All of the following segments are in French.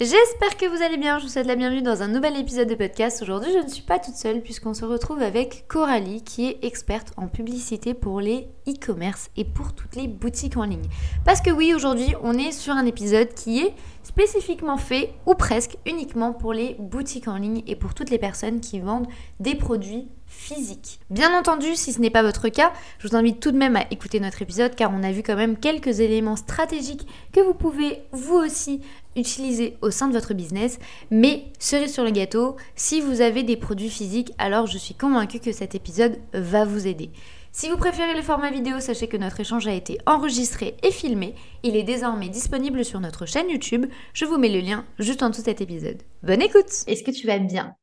J'espère que vous allez bien, je vous souhaite la bienvenue dans un nouvel épisode de podcast. Aujourd'hui je ne suis pas toute seule puisqu'on se retrouve avec Coralie qui est experte en publicité pour les e-commerce et pour toutes les boutiques en ligne. Parce que oui, aujourd'hui on est sur un épisode qui est spécifiquement fait ou presque uniquement pour les boutiques en ligne et pour toutes les personnes qui vendent des produits physiques. Bien entendu, si ce n'est pas votre cas, je vous invite tout de même à écouter notre épisode car on a vu quand même quelques éléments stratégiques que vous pouvez vous aussi utiliser au sein de votre business. Mais cerise sur le gâteau, si vous avez des produits physiques, alors je suis convaincue que cet épisode va vous aider. Si vous préférez le format vidéo, sachez que notre échange a été enregistré et filmé. Il est désormais disponible sur notre chaîne YouTube. Je vous mets le lien juste en dessous de cet épisode. Bonne écoute Est-ce que tu vas bien?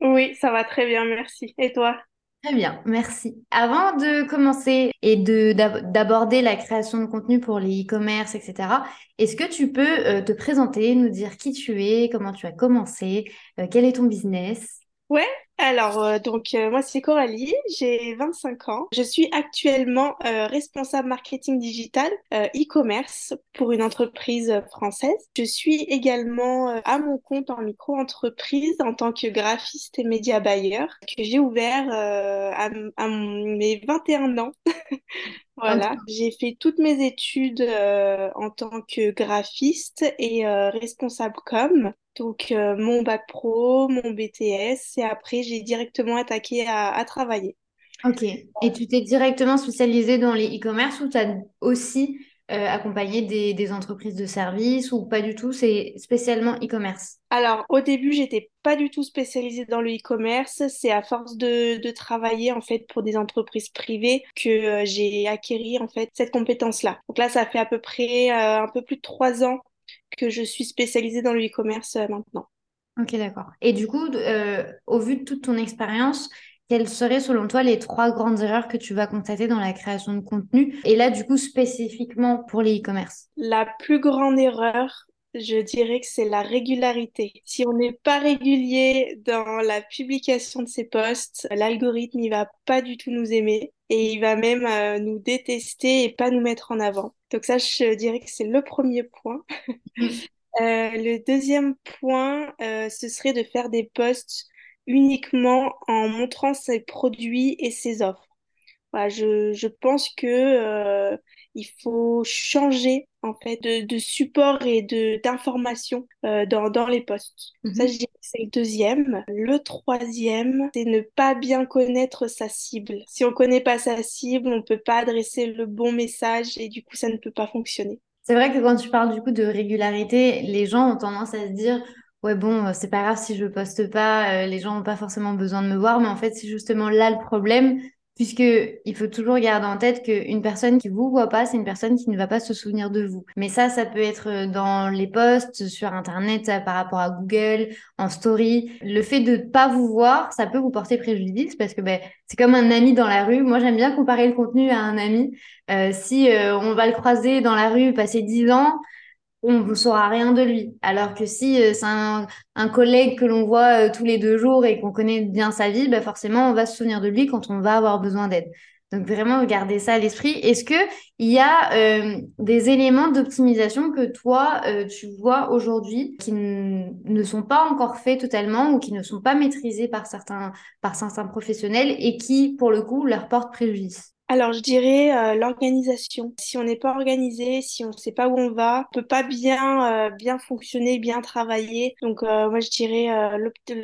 Oui, ça va très bien, merci. Et toi? Très bien, merci. Avant de commencer et d'aborder la création de contenu pour les e-commerce, etc., est-ce que tu peux euh, te présenter, nous dire qui tu es, comment tu as commencé, euh, quel est ton business? Ouais, alors euh, donc moi c'est Coralie, j'ai 25 ans. Je suis actuellement responsable marketing digital e-commerce pour une entreprise française. Je suis également à mon compte en micro-entreprise en tant que graphiste et média buyer que j'ai ouvert à, à, mes 21 ans. Voilà, j'ai fait toutes mes études en tant que graphiste et responsable com. Donc mon bac pro, mon BTS et après j'ai directement attaqué à, travailler. Ok. Et tu t'es directement spécialisée dans les e-commerce ou tu as aussi euh, accompagné des, entreprises de services ou pas du tout? C'est spécialement e-commerce Alors au début j'étais pas du tout spécialisée dans le e-commerce. C'est à force de, travailler en fait pour des entreprises privées que euh, j'ai acquéri en fait cette compétence-là. Donc là ça fait à peu près euh, un peu plus de trois ans que je suis spécialisée dans le e-commerce euh, maintenant. Ok, d'accord. Et du coup, au vu de toute ton expérience, quelles seraient selon toi les trois grandes erreurs que tu vas constater dans la création de contenu Et là, du coup, spécifiquement pour les e-commerce? La plus grande erreur, je dirais que c'est la régularité. Si on n'est pas régulier dans la publication de ces posts, l'algorithme il va pas du tout nous aimer et il va même euh, nous détester et pas nous mettre en avant. Donc ça, je dirais que c'est le premier point. Euh, le deuxième point, euh, ce serait de faire des posts uniquement en montrant ses produits et ses offres. je, je, pense que il faut changer en fait de, support et de d'information euh, dans, dans les postes. Ça, mhm. je dirais que c'est le deuxième. Le troisième, c'est ne pas bien connaître sa cible. Si on connaît pas sa cible, on peut pas adresser le bon message et du coup, ça ne peut pas fonctionner. C'est vrai que quand tu parles du coup de régularité, les gens ont tendance à se dire ouais bon, euh, c'est pas grave si je poste pas, euh, les gens n'ont pas forcément besoin de me voir, mais en fait, c'est justement là le problème, puisque il faut toujours garder en tête qu'une personne qui vous voit pas, c'est une personne qui ne va pas se souvenir de vous. Mais ça, ça peut être euh, dans les posts, sur Internet, par rapport à Google, en story. Le fait de ne pas vous voir, ça peut vous porter préjudice parce que ben, c'est comme un ami dans la rue. Moi, j'aime bien comparer le contenu à un ami. Si on va le croiser dans la rue, passer dix ans, on ne saura rien de lui. Alors que si euh, c'est un, collègue que l'on voit euh, tous les deux jours et qu'on connaît bien sa vie, bah forcément, on va se souvenir de lui quand on va avoir besoin d'aide. Donc vraiment, garder ça à l'esprit. Est-ce qu'il y a euh, des éléments d'optimisation que toi, tu vois aujourd'hui qui ne sont pas encore faits totalement ou qui ne sont pas maîtrisés par certains, par certains professionnels et qui, pour le coup, leur portent préjudice? Alors, je dirais euh, l'organisation. Si on n'est pas organisé, si on ne sait pas où on va, on peut pas bien, euh, bien fonctionner, bien travailler. Donc, euh, moi, je dirais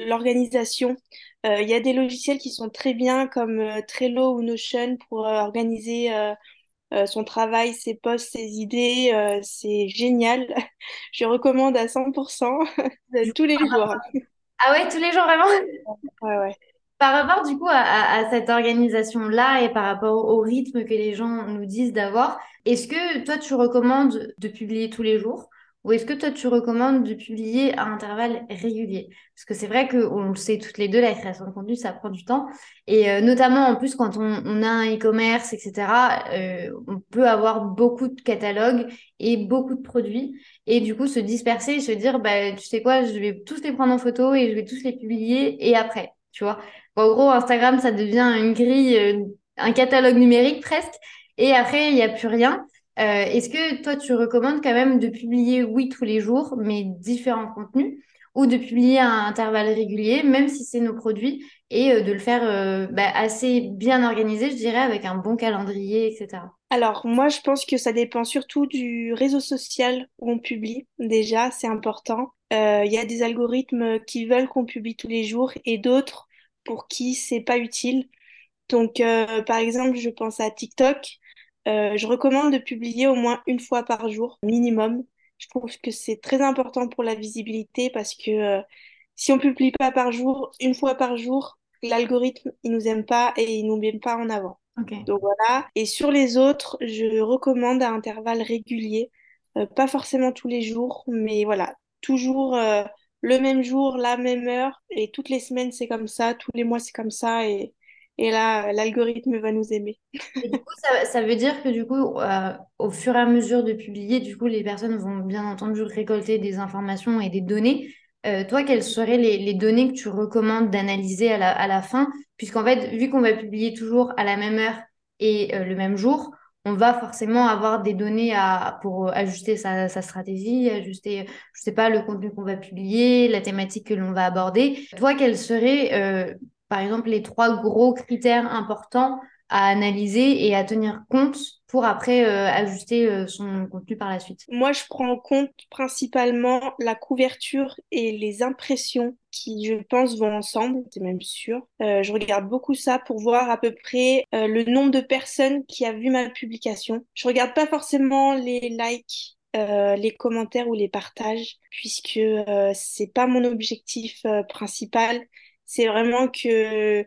l'organisation. Il y a des logiciels qui sont très bien comme Trello ou Notion pour organiser son travail, ses posts, ses idées. c'est génial. je recommande à 100% tous les jours. Ah ouais, tous les jours vraiment? Ouais, ouais. Par rapport du coup à, cette organisation-là et par rapport au rythme que les gens nous disent d'avoir, est-ce que toi tu recommandes de publier tous les jours ou est-ce que toi, tu recommandes de publier à intervalles réguliers? Parce que c'est vrai qu'on le sait toutes les deux, la création de contenu, ça prend du temps. Et euh, notamment, en plus, quand on, a un e-commerce, etc., euh, on peut avoir beaucoup de catalogues et beaucoup de produits. Et du coup, se disperser et se dire, bah, tu sais quoi, je vais tous les prendre en photo et je vais tous les publier et après, tu vois? En gros, Instagram, ça devient une grille, euh, un catalogue numérique presque. Et après, il n'y a plus rien. Euh, est-ce que toi, tu recommandes quand même de publier, oui, tous les jours, mais différents contenus, ou de publier à un intervalle régulier, même si c'est nos produits, et euh, de le faire bah, assez bien organisé, je dirais, avec un bon calendrier, etc. Alors, moi, je pense que ça dépend surtout du réseau social où on publie. Déjà, c'est important. Il y a des algorithmes qui veulent qu'on publie tous les jours et d'autres pour qui c'est pas utile. Donc, par exemple, je pense à TikTok. Euh, je recommande de publier au moins une fois par jour, minimum. Je trouve que c'est très important pour la visibilité parce que euh, si on publie pas par jour, une fois par jour, l'algorithme, il nous aime pas et il nous met pas en avant. Donc voilà. Et sur les autres, je recommande à intervalles réguliers, euh, pas forcément tous les jours, mais voilà, toujours le même jour, la même heure, et toutes les semaines c'est comme ça, tous les mois c'est comme ça, et et là, l'algorithme va nous aimer. Du coup, ça, veut dire que du coup, euh, au fur et à mesure de publier, du coup, les personnes vont bien entendu récolter des informations et des données. Euh, toi, quelles seraient les, données que tu recommandes d'analyser à la, à la fin? Puisqu'en fait, vu qu'on va publier toujours à la même heure et euh, le même jour, on va forcément avoir des données à, pour ajuster sa, sa stratégie, ajuster, je sais pas, le contenu qu'on va publier, la thématique que l'on va aborder. Toi, quelles seraient par exemple, les trois gros critères importants à analyser et à tenir compte pour après euh, ajuster euh, son contenu par la suite Moi, je prends en compte principalement la couverture et les impressions qui, je pense, vont ensemble, c'est même sûr. Euh, je regarde beaucoup ça pour voir à peu près le nombre de personnes qui a vu ma publication. Je regarde pas forcément les likes les commentaires ou les partages, puisque c'est pas mon objectif principal c'est vraiment que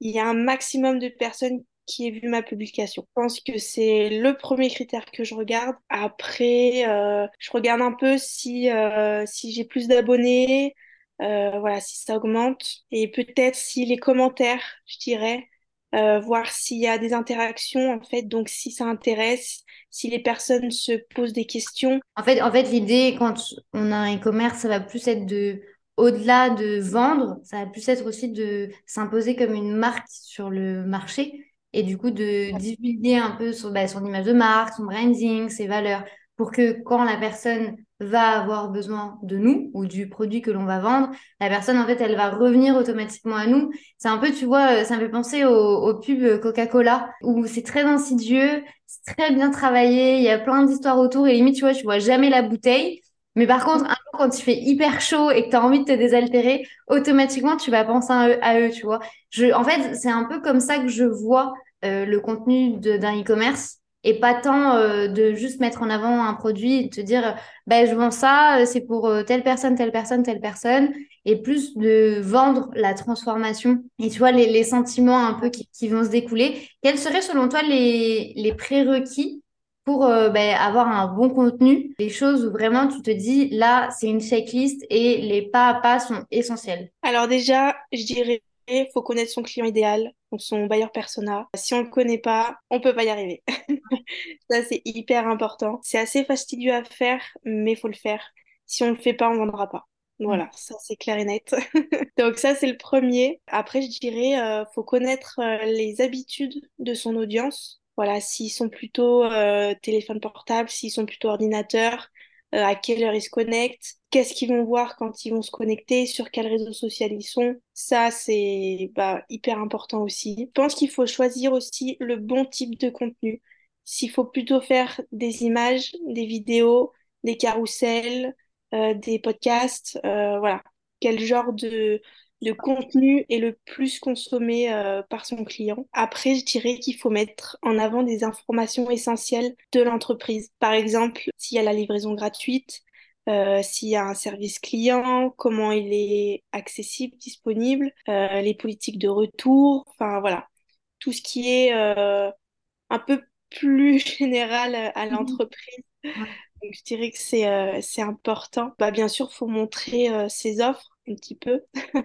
il y a un maximum de personnes qui aient vu ma publication. Je pense que c'est le premier critère que je regarde. Après, euh, je regarde un peu si, euh, si j'ai plus d'abonnés, euh, voilà, si ça augmente. Et peut-être si les commentaires, je dirais, voir s'il y a des interactions, en fait, donc si ça intéresse, si les personnes se posent des questions. En fait, en fait l'idée, quand on a un e-commerce, ça va plus être de au-delà de vendre, ça va plus être aussi de s'imposer comme une marque sur le marché et du coup de divulguer un peu bah, son image de marque, son branding, ses valeurs, pour que quand la personne va avoir besoin de nous ou du produit que l'on va vendre, la personne, en fait, elle va revenir automatiquement à nous. C'est un peu, tu vois, euh, ça me fait penser au, au pub Coca-Cola, où c'est très insidieux, c'est très bien travaillé, il y a plein d'histoires autour, et limite, tu vois, tu vois jamais la bouteille, mais par contre, un jour, quand il fait hyper chaud et que tu as envie de te désaltérer, automatiquement, tu vas penser à eux, tu vois. Je, en fait, c'est un peu comme ça que je vois euh, le contenu d'un e-commerce et pas tant euh, de juste mettre en avant un produit et te dire, ben, je vends ça, euh, c'est pour telle personne, telle personne, telle personne, et plus de vendre la transformation et tu vois, les, les sentiments un peu qui, qui, vont se découler. Quels seraient selon toi les, les prérequis pour euh, ben, avoir un bon contenu, des choses où vraiment tu te dis là c'est une checklist et les pas à pas sont essentiels. Alors déjà, je dirais il faut connaître son client idéal, donc son bailleur persona. Si on le connaît pas, on peut pas y arriver. ça c'est hyper important. C'est assez fastidieux à faire, mais faut le faire. Si on le fait pas, on vendra pas. Voilà, ça c'est clair et net. Donc ça c'est le premier. Après je dirais euh, faut connaître euh, les habitudes de son audience. Voilà, s'ils sont plutôt euh, téléphone portable, s'ils sont plutôt ordinateur, euh, à quelle heure ils se connectent, qu'est-ce qu'ils vont voir quand ils vont se connecter, sur quel réseau social ils sont. Ça, c'est bah, hyper important aussi. Je pense qu'il faut choisir aussi le bon type de contenu. S'il faut plutôt faire des images, des vidéos, des carousels, euh, des podcasts, voilà. Quel genre de, le contenu est le plus consommé euh, par son client. Après, je dirais qu'il faut mettre en avant des informations essentielles de l'entreprise. Par exemple, s'il y a la livraison gratuite, euh, s'il y a un service client, comment il est accessible, disponible, euh, les politiques de retour, enfin voilà, tout ce qui est un peu plus général à Mhm. l'entreprise. Donc, je dirais que c'est euh, important. Bah, bien sûr, il faut montrer euh, ses offres un petit peu.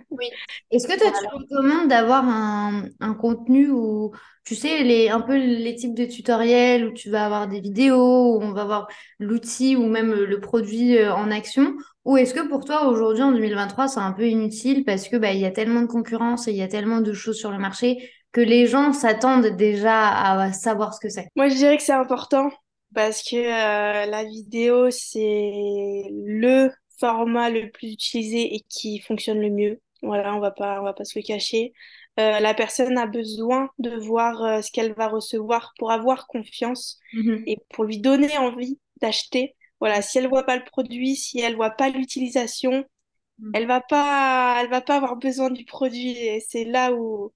Oui. Est-ce que toi, tu recommandes d'avoir un, un contenu où, tu sais, les, un peu les types de tutoriels où tu vas avoir des vidéos, où on va voir l'outil ou même le produit euh, en action? Ou est-ce que pour toi, aujourd'hui, en 2023, c'est un peu inutile parce que bah, il y a tellement de concurrence et il y a tellement de choses sur le marché que les gens s'attendent déjà à savoir ce que c'est? Moi, je dirais que c'est important parce que euh, la vidéo, c'est le format le plus utilisé et qui fonctionne le mieux. Voilà, on va pas, on va pas se le cacher. Euh, la personne a besoin de voir euh, ce qu'elle va recevoir pour avoir confiance Mhm. et pour lui donner envie d'acheter. Voilà, si elle voit pas le produit, si elle voit pas l'utilisation, elle va pas, elle va pas avoir besoin du produit. Et c'est là où,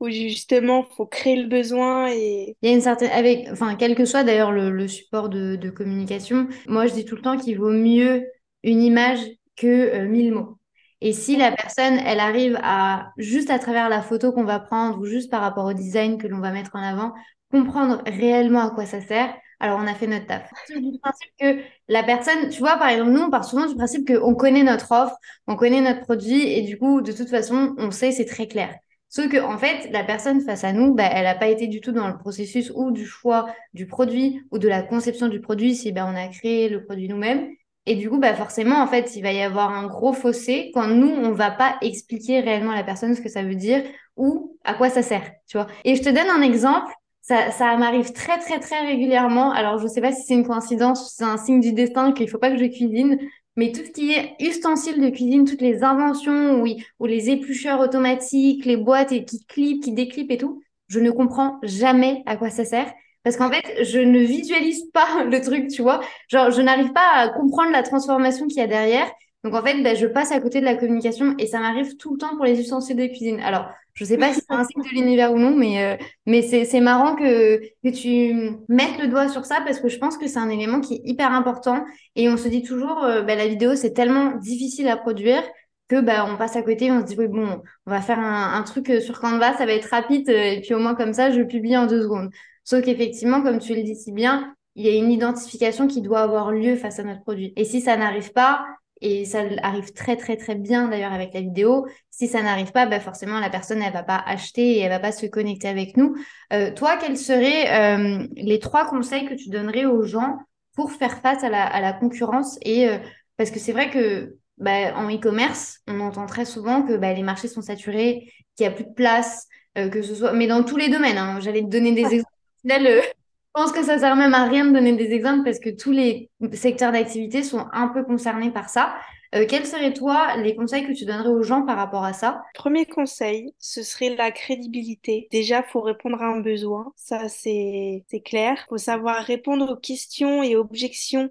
où justement, faut créer le besoin et Il y a une certaine, avec, enfin, quel que soit d'ailleurs le, le support de, de communication, moi je dis tout le temps qu'il vaut mieux une image que euh, mille mots. Et si la personne, elle arrive à, juste à travers la photo qu'on va prendre ou juste par rapport au design que l'on va mettre en avant, comprendre réellement à quoi ça sert, alors on a fait notre taf. Du principe que la personne, tu vois, par exemple, nous, on part souvent du principe qu'on connaît notre offre, on connaît notre produit et du coup, de toute façon, on sait, c'est très clair. Sauf que, en fait, la personne face à nous, bah, elle n'a pas été du tout dans le processus ou du choix du produit ou de la conception du produit si bah, on a créé le produit nous-mêmes. Et du coup, bah, forcément, en fait, il va y avoir un gros fossé quand nous, on va pas expliquer réellement à la personne ce que ça veut dire ou à quoi ça sert, tu vois. Et je te donne un exemple. Ça, ça m'arrive très, très, très régulièrement. Alors, je sais pas si c'est une coïncidence, c'est un signe du destin qu'il faut pas que je cuisine. Mais tout ce qui est ustensiles de cuisine, toutes les inventions ou, ou les éplucheurs automatiques, les boîtes et qui clipent, qui déclipent et tout, je ne comprends jamais à quoi ça sert. Parce qu'en fait, je ne visualise pas le truc, tu vois. Genre, je n'arrive pas à comprendre la transformation qu'il y a derrière. Donc, en fait, ben, je passe à côté de la communication et ça m'arrive tout le temps pour les ustensiles de cuisine. Alors, je sais pas si c'est un signe de l'univers ou non, mais, euh, mais c'est, marrant que, que tu mettes le doigt sur ça parce que je pense que c'est un élément qui est hyper important et on se dit toujours, euh, bah, la vidéo, c'est tellement difficile à produire que bah, on passe à côté, on se dit, oui, bon, on va faire un, un truc euh, sur Canva, ça va être rapide, euh, et puis au moins comme ça, je publie en deux secondes. Sauf qu'effectivement, comme tu le dis si bien, il y a une identification qui doit avoir lieu face à notre produit. Et si ça n'arrive pas, et ça arrive très, très, très bien d'ailleurs avec la vidéo, si ça n'arrive pas, bah forcément, la personne, elle va pas acheter et elle va pas se connecter avec nous. Euh, toi, quels seraient euh, les trois conseils que tu donnerais aux gens pour faire face à la, à la concurrence et euh, parce que c'est vrai que bah, en e-commerce, on entend très souvent que bah, les marchés sont saturés, qu'il n'y a plus de place, euh, que ce soit, mais dans tous les domaines. hein. J'allais te donner des exemples. Final, euh, je pense que ça sert même à rien de donner des exemples parce que tous les secteurs d'activité sont un peu concernés par ça. Euh, quels seraient, toi, les conseils que tu donnerais aux gens par rapport à ça? Premier conseil, ce serait la crédibilité. Déjà, faut répondre à un besoin, ça c'est c'est clair. Faut savoir répondre aux questions et objections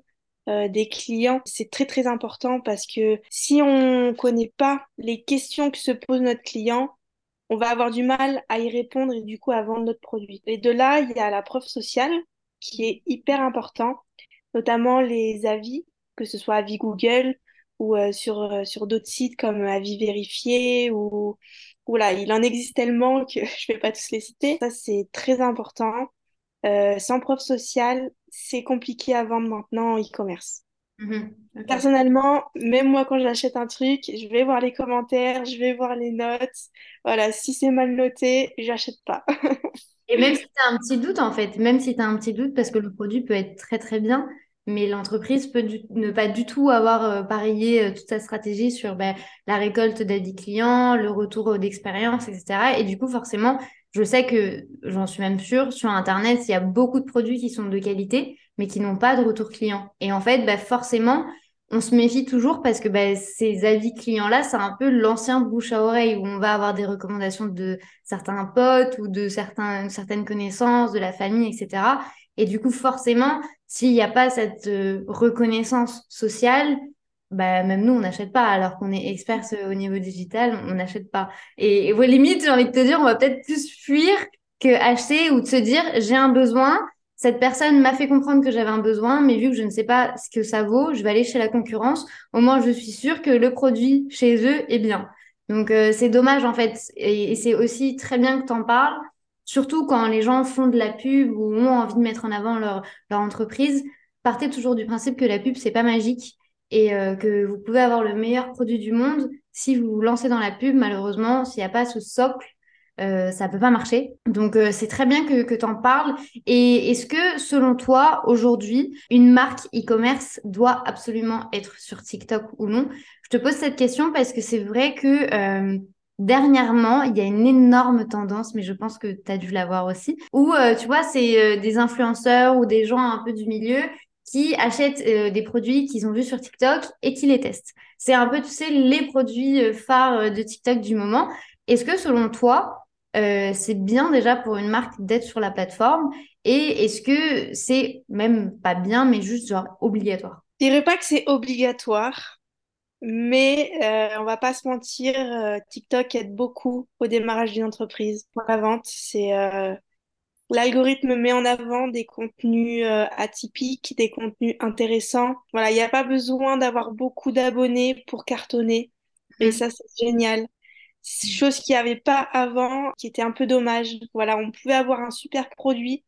euh, des clients. C'est très très important parce que si on connaît pas les questions que se pose notre client, on va avoir du mal à y répondre et du coup à vendre notre produit. Et de là, il y a la preuve sociale qui est hyper important, notamment les avis, que ce soit avis Google ou euh, sur, euh, sur d'autres sites comme Avis Vérifié ou, il en existe tellement que je vais pas tous les citer. Ça, c'est très important. Euh, sans preuve sociale, c'est compliqué à vendre maintenant en e-commerce. Mhm. Ok. Personnellement, même moi quand j'achète un truc, je vais voir les commentaires, je vais voir les notes. Voilà, si c'est mal noté, j'achète pas. Et même si tu as un petit doute, en fait, même si tu as un petit doute, parce que le produit peut être très très bien, mais l'entreprise peut du- ne pas du tout avoir euh, parié euh, toute sa stratégie sur ben, la récolte d'avis clients, le retour d'expérience, etc. Et du coup, forcément, je sais que, j'en suis même sûre, sur Internet, il y a beaucoup de produits qui sont de qualité, mais qui n'ont pas de retour client. Et en fait, ben, forcément, on se méfie toujours parce que ben, ces avis clients-là, c'est un peu l'ancien bouche à oreille où on va avoir des recommandations de certains potes ou de certains, certaines connaissances, de la famille, etc. Et du coup, forcément, s'il n'y a pas cette euh, reconnaissance sociale, bah, même nous, on n'achète pas, alors qu'on est experts euh, au niveau digital, on n'achète pas. Et, et vos limites, j'ai envie de te dire, on va peut-être plus fuir que acheter ou de se dire, j'ai un besoin, cette personne m'a fait comprendre que j'avais un besoin, mais vu que je ne sais pas ce que ça vaut, je vais aller chez la concurrence. Au moins, je suis sûre que le produit chez eux est bien. Donc, euh, c'est dommage, en fait. Et, et c'est aussi très bien que tu en parles surtout quand les gens font de la pub ou ont envie de mettre en avant leur, leur entreprise, partez toujours du principe que la pub, c'est pas magique et euh, que vous pouvez avoir le meilleur produit du monde. Si vous vous lancez dans la pub, malheureusement, s'il n'y a pas ce socle, euh, ça peut pas marcher. Donc euh, c'est très bien que, que tu en parles. Et est-ce que selon toi, aujourd'hui, une marque e-commerce doit absolument être sur TikTok ou non? Je te pose cette question parce que c'est vrai que dernièrement, il y a une énorme tendance, mais je pense que tu as dû la voir aussi, où tu vois, c'est des influenceurs ou des gens un peu du milieu qui achètent des produits qu'ils ont vus sur TikTok et qui les testent. C'est un peu, tu sais, les produits phares de TikTok du moment. Est-ce que selon toi, euh, c'est bien déjà pour une marque d'être sur la plateforme Et est-ce que c'est même pas bien, mais juste genre obligatoire? Je dirais pas que c'est obligatoire, mais euh, on va pas se mentir, euh, TikTok aide beaucoup au démarrage d'une entreprise. Pour la vente, c'est l'algorithme met en avant des contenus atypiques, des contenus intéressants. Voilà, il n'y a pas besoin d'avoir beaucoup d'abonnés pour cartonner. Et mm. ça, c'est génial chose qu'il n'y avait pas avant, qui était un peu dommage. Voilà, on pouvait avoir un super produit,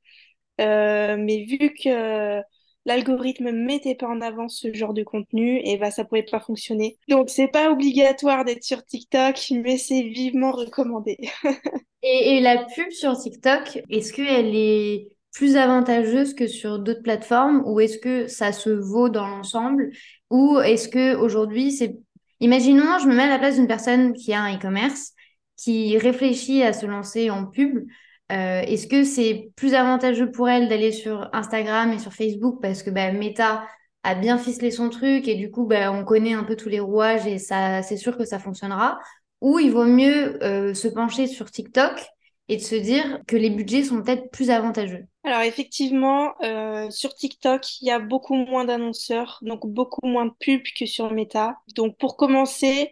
euh, mais vu que l'algorithme mettait pas en avant ce genre de contenu, et bah ça pouvait pas fonctionner. Donc c'est pas obligatoire d'être sur TikTok, mais c'est vivement recommandé. et, la pub sur TikTok, est-ce qu'elle est plus avantageuse que sur d'autres plateformes ou est-ce que ça se vaut dans l'ensemble ou est-ce que aujourd'hui c'est Imaginons, je me mets à la place d'une personne qui a un e-commerce, qui réfléchit à se lancer en pub. Euh, est-ce que c'est plus avantageux pour elle d'aller sur Instagram et sur Facebook parce que bah, Meta a bien ficelé son truc et du coup bah, on connaît un peu tous les rouages et c'est sûr que ça fonctionnera? Ou il vaut mieux euh, se pencher sur TikTok et de se dire que les budgets sont peut-être plus avantageux? Alors effectivement, euh, sur TikTok, il y a beaucoup moins d'annonceurs, donc beaucoup moins de pubs que sur Meta. Donc pour commencer,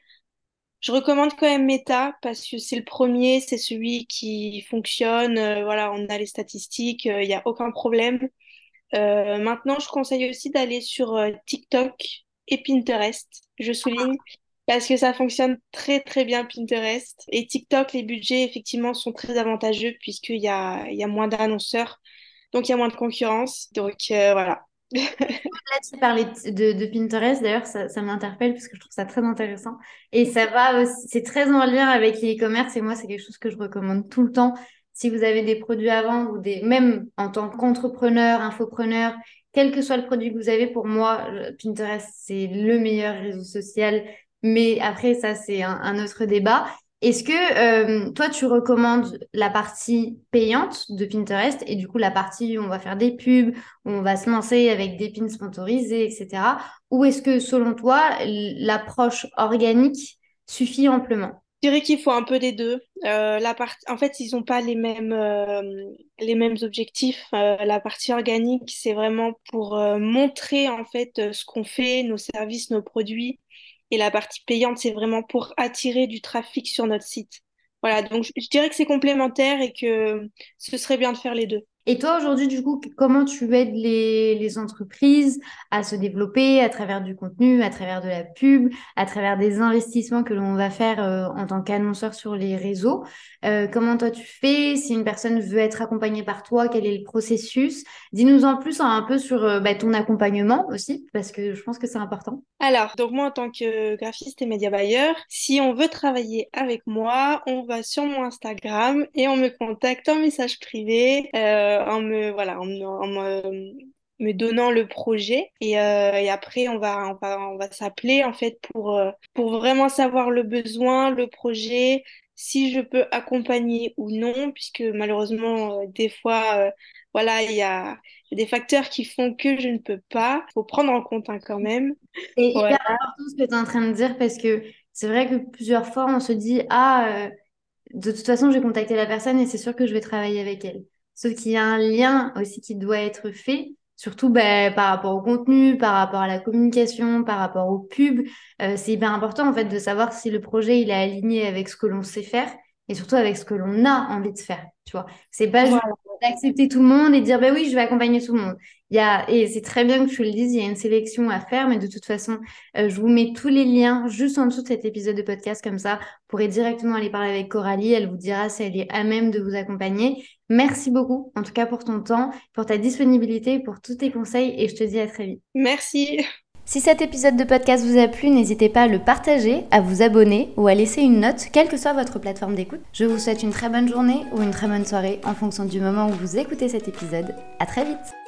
je recommande quand même Meta parce que c'est le premier, c'est celui qui fonctionne. Euh, voilà, on a les statistiques, euh, il n'y a aucun problème. maintenant, je conseille aussi d'aller sur TikTok et Pinterest. Je souligne parce que ça fonctionne très très bien Pinterest. Et TikTok, les budgets effectivement sont très avantageux puisqu'il y a, y a moins d'annonceurs. Donc, il y a moins de concurrence. Donc, euh, voilà. Là, tu parlais de, Pinterest, d'ailleurs, ça, ça m'interpelle parce que je trouve ça très intéressant. Et ça va c'est très en lien avec l'e-commerce et moi, c'est quelque chose que je recommande tout le temps. Si vous avez des produits à vendre ou des, même en tant qu'entrepreneur, infopreneur, quel que soit le produit que vous avez, pour moi, Pinterest, c'est le meilleur réseau social. Mais après, ça, c'est un autre débat. Est-ce que euh, toi, tu recommandes la partie payante de Pinterest et du coup la partie où on va faire des pubs, où on va se lancer avec des pins sponsorisés, etc. Ou est-ce que selon toi, l'approche organique suffit amplement? Je dirais qu'il faut un peu des deux. Euh, la partie, en fait, ils n'ont pas les mêmes, euh, les mêmes objectifs. la partie organique, c'est vraiment pour montrer en fait ce qu'on fait, nos services, nos produits et la partie payante, c'est vraiment pour attirer du trafic sur notre site. Voilà, donc je, dirais que c'est complémentaire et que ce serait bien de faire les deux. Et toi, aujourd'hui, du coup, comment tu aides les, les, entreprises à se développer à travers du contenu, à travers de la pub, à travers des investissements que l'on va faire euh, en tant qu'annonceur sur les réseaux? Euh, Comment toi tu fais? Si une personne veut être accompagnée par toi, quel est le processus? Dis-nous en plus un peu sur euh, bah, ton accompagnement aussi, parce que je pense que c'est important. Alors, donc moi, en tant que graphiste et média buyer, si on veut travailler avec moi, on va sur mon Instagram et on me contacte en message privé. En me voilà en, me, donnant le projet. Et, euh, et, après on va on va, on va s'appeler en fait pour euh, pour vraiment savoir le besoin le projet si je peux accompagner ou non puisque malheureusement des fois voilà il y a des facteurs qui font que je ne peux pas. Faut prendre en compte hein, quand même. C'est hyper important ce que tu es en train de dire parce que c'est vrai que plusieurs fois on se dit ah de toute façon j'ai contacté la personne et c'est sûr que je vais travailler avec elle Sauf qu'il y a un lien aussi qui doit être fait, surtout ben, par rapport au contenu, par rapport à la communication, par rapport aux pubs. Euh, c'est hyper important en fait de savoir si le projet il est aligné avec ce que l'on sait faire et surtout avec ce que l'on a envie de faire. Tu vois, c'est pas juste d'accepter tout le monde et dire bah oui, je vais accompagner tout le monde. Il y a, et c'est très bien que tu le dises, il y a une sélection à faire, mais de toute façon, euh, je vous mets tous les liens juste en dessous de cet épisode de podcast, comme ça, vous pourrez directement aller parler avec Coralie, elle vous dira si elle est à même de vous accompagner. Merci beaucoup, en tout cas pour ton temps, pour ta disponibilité, pour tous tes conseils, et je te dis à très vite. Merci. Si cet épisode de podcast vous a plu, n'hésitez pas à le partager, à vous abonner ou à laisser une note, quelle que soit votre plateforme d'écoute. Je vous souhaite une très bonne journée ou une très bonne soirée en fonction du moment où vous écoutez cet épisode. À très vite